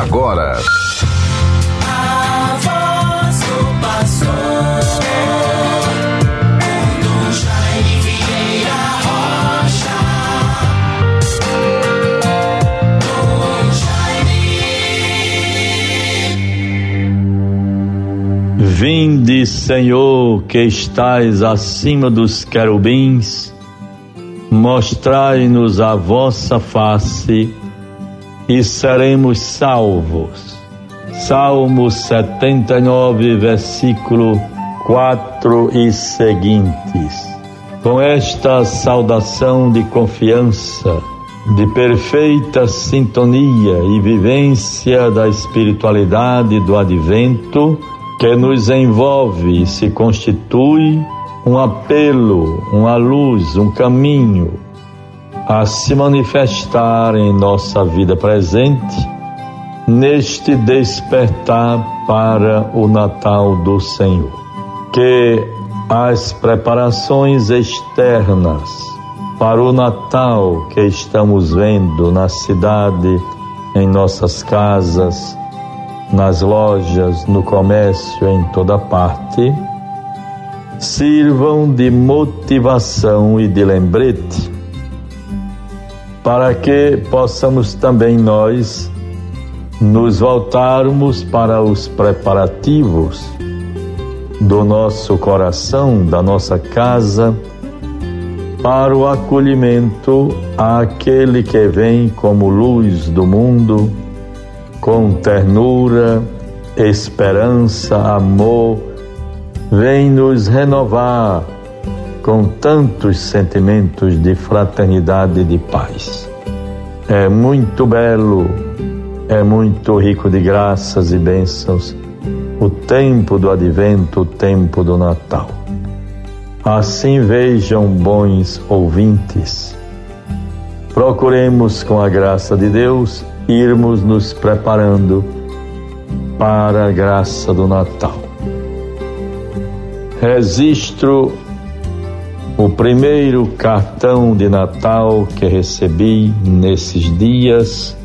agora. Vinde, Senhor, que estais acima dos querubins, mostrai-nos a vossa face e seremos salvos. Salmo 79, versículo 4 e seguintes. Com esta saudação de confiança, de perfeita sintonia e vivência da espiritualidade do advento, que nos envolve e se constitui um apelo, uma luz, um caminho a se manifestar em nossa vida presente, neste despertar para o Natal do Senhor. Que as preparações externas para o Natal que estamos vendo na cidade, em nossas casas, nas lojas, no comércio, em toda parte, sirvam de motivação e de lembrete para que possamos também nós nos voltarmos para os preparativos do nosso coração, da nossa casa, para o acolhimento àquele que vem como luz do mundo, com ternura, esperança, amor, vem nos renovar com tantos sentimentos de fraternidade e de paz. É muito belo, é muito rico de graças e bênçãos o tempo do advento, o tempo do Natal. Assim vejam, bons ouvintes, procuremos com a graça de Deus irmos nos preparando para a graça do Natal. Registro o primeiro cartão de Natal que recebi nesses dias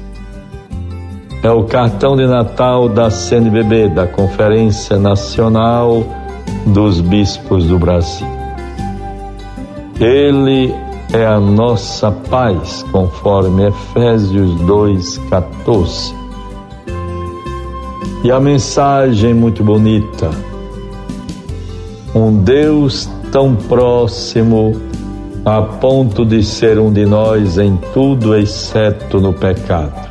é o cartão de Natal da CNBB, da Conferência Nacional dos Bispos do Brasil. Ele é a nossa paz, conforme Efésios 2,14. E a mensagem muito bonita. Um Deus tão próximo a ponto de ser um de nós em tudo exceto no pecado.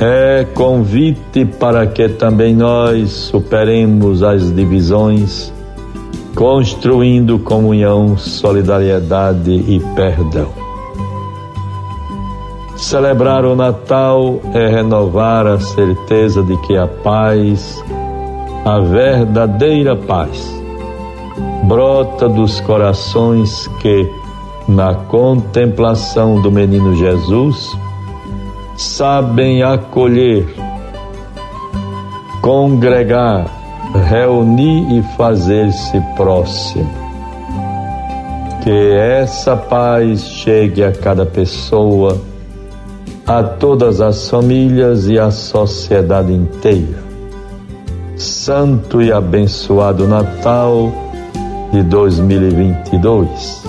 É convite para que também nós superemos as divisões, construindo comunhão, solidariedade e perdão. Celebrar o Natal é renovar a certeza de que a paz, a verdadeira paz, brota dos corações que, na contemplação do menino Jesus, sabem acolher, congregar, reunir e fazer-se próximo. Que essa paz chegue a cada pessoa, a todas as famílias e à sociedade inteira. Santo e abençoado Natal de 2022.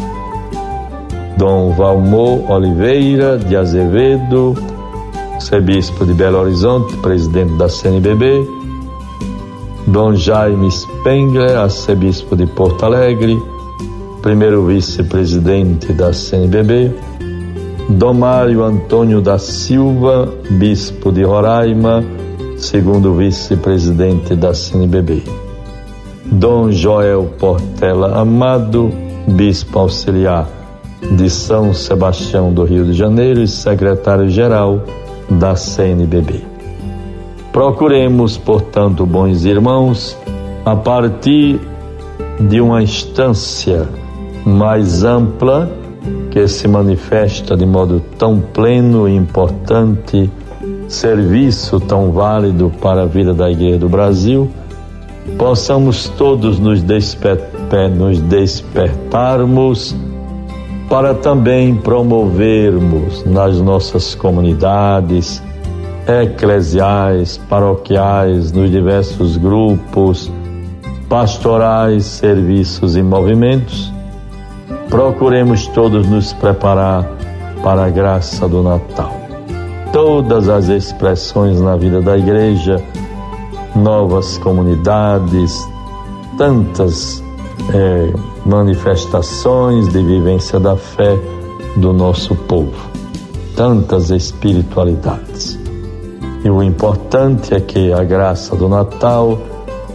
Dom Valmor Oliveira de Azevedo, arcebispo de Belo Horizonte, presidente da CNBB. Dom Jaime Spengler, arcebispo de Porto Alegre, primeiro vice-presidente da CNBB. Dom Mário Antônio da Silva, bispo de Roraima, segundo vice-presidente da CNBB. Dom Joel Portela Amado, bispo auxiliar de São Sebastião do Rio de Janeiro e secretário-geral da CNBB. Procuremos, portanto, bons irmãos, a partir de uma instância mais ampla que se manifesta de modo tão pleno e importante, serviço tão válido para a vida da Igreja do Brasil possamos todos nos, nos despertarmos para também promovermos nas nossas comunidades, eclesiais, paroquiais, nos diversos grupos, pastorais, serviços e movimentos, procuremos todos nos preparar para a graça do Natal. Todas as expressões na vida da igreja, novas comunidades, tantas é, manifestações de vivência da fé do nosso povo, tantas espiritualidades. E o importante é que a graça do Natal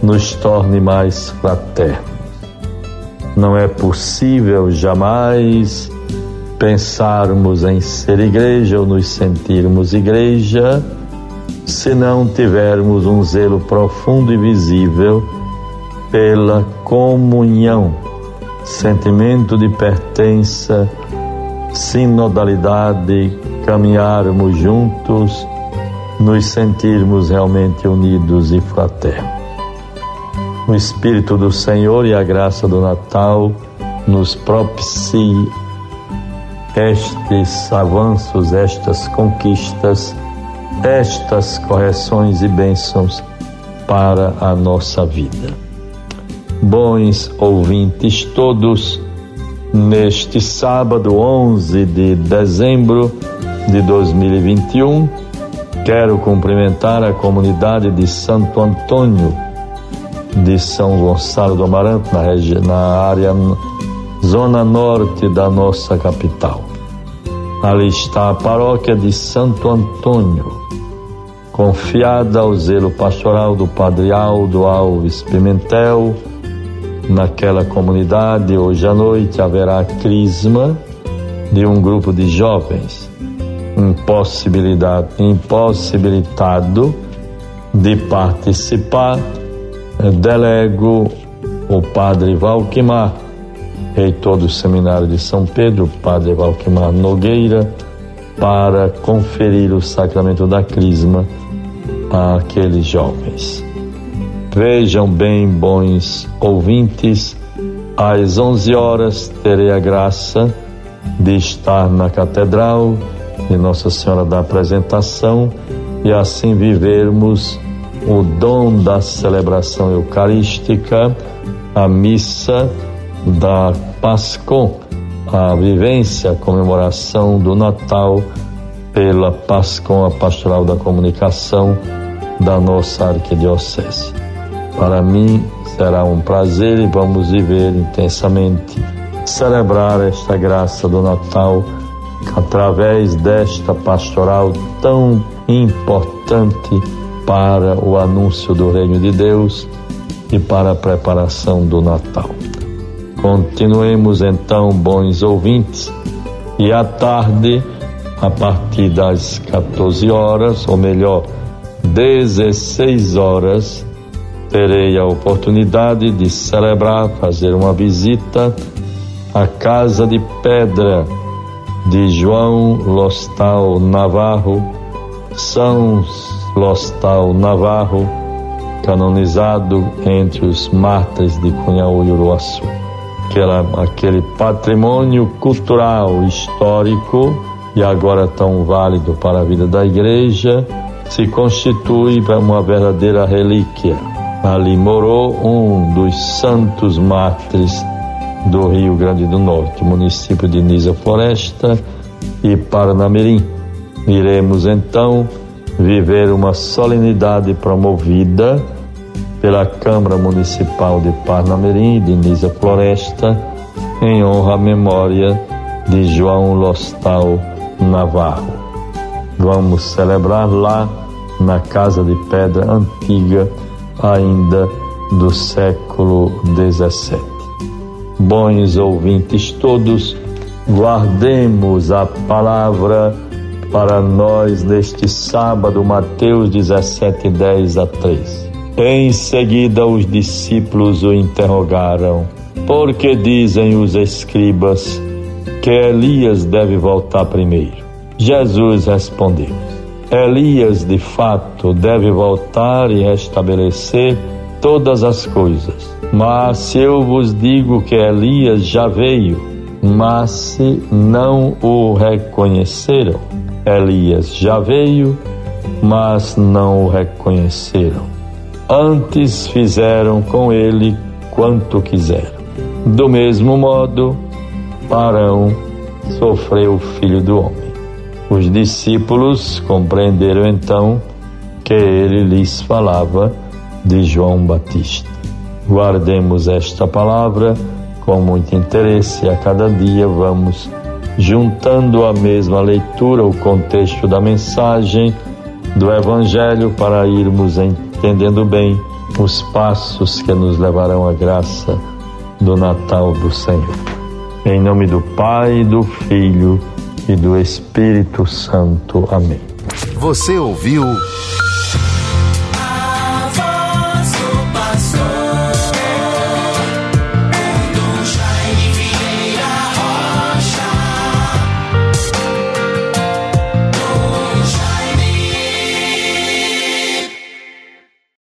nos torne mais fraternos. Não é possível jamais pensarmos em ser igreja ou nos sentirmos igreja se não tivermos um zelo profundo e visível pela comunhão, sentimento de pertença, sinodalidade, caminharmos juntos, nos sentirmos realmente unidos e fraternos. O Espírito do Senhor e a graça do Natal nos propicie estes avanços, estas conquistas, estas correções e bênçãos para a nossa vida bons ouvintes todos, neste sábado 11 de dezembro de 2021, quero cumprimentar a comunidade de Santo Antônio de São Gonçalo do Amaranto, na, na área zona norte da nossa capital. Ali está a paróquia de Santo Antônio, confiada ao zelo pastoral do Padre Aldo Alves Pimentel, naquela comunidade. Hoje à noite haverá crisma de um grupo de jovens impossibilidade, impossibilitado de participar. Delego o padre Valquimar, reitor do seminário de São Pedro, padre Valquimar Nogueira, para conferir o sacramento da crisma àqueles jovens. Vejam bem, bons ouvintes, às 11 horas terei a graça de estar na Catedral de Nossa Senhora da Apresentação e assim vivermos o dom da celebração eucarística, a missa da Pascom, a vivência, a comemoração do Natal pela Pascom, a Pastoral da Comunicação da nossa Arquidiocese. Para mim será um prazer e vamos viver intensamente, celebrar esta graça do Natal através desta pastoral tão importante para o anúncio do Reino de Deus e para a preparação do Natal. Continuemos então, bons ouvintes, e à tarde, a partir das 14 horas, ou melhor, 16 horas, terei a oportunidade de celebrar, fazer uma visita à Casa de Pedra de João Lostal Navarro, São Lostal Navarro, canonizado entre os mártires de Cunhaú e Uruaçu. Aquela, aquele patrimônio cultural, histórico e agora tão válido para a vida da igreja, se constitui uma verdadeira relíquia Ali morou um dos santos mártires do Rio Grande do Norte, município de Nisa Floresta e Paranamirim. Iremos então viver uma solenidade promovida pela Câmara Municipal de Parnamirim de Nisa Floresta em honra à memória de João Lostal Navarro. Vamos celebrar lá na Casa de Pedra Antiga ainda do século XVII. Bons ouvintes todos, guardemos a palavra para nós neste sábado, Mateus 17, 10 a 13. Em seguida, os discípulos o interrogaram: Por que dizem os escribas que Elias deve voltar primeiro? Jesus respondeu: Elias, de fato, deve voltar e restabelecer todas as coisas. Mas se eu vos digo que Elias já veio, mas se não o reconheceram, Elias já veio, mas não o reconheceram. Antes fizeram com ele quanto quiseram. Do mesmo modo, Parão sofreu o filho do homem. Os discípulos compreenderam então que ele lhes falava de João Batista. Guardemos esta palavra com muito interesse. A cada dia vamos juntando a mesma leitura, o contexto da mensagem do Evangelho para irmos entendendo bem os passos que nos levarão à graça do Natal do Senhor. Em nome do Pai, do Filho e do Espírito Santo. Amém. Você ouviu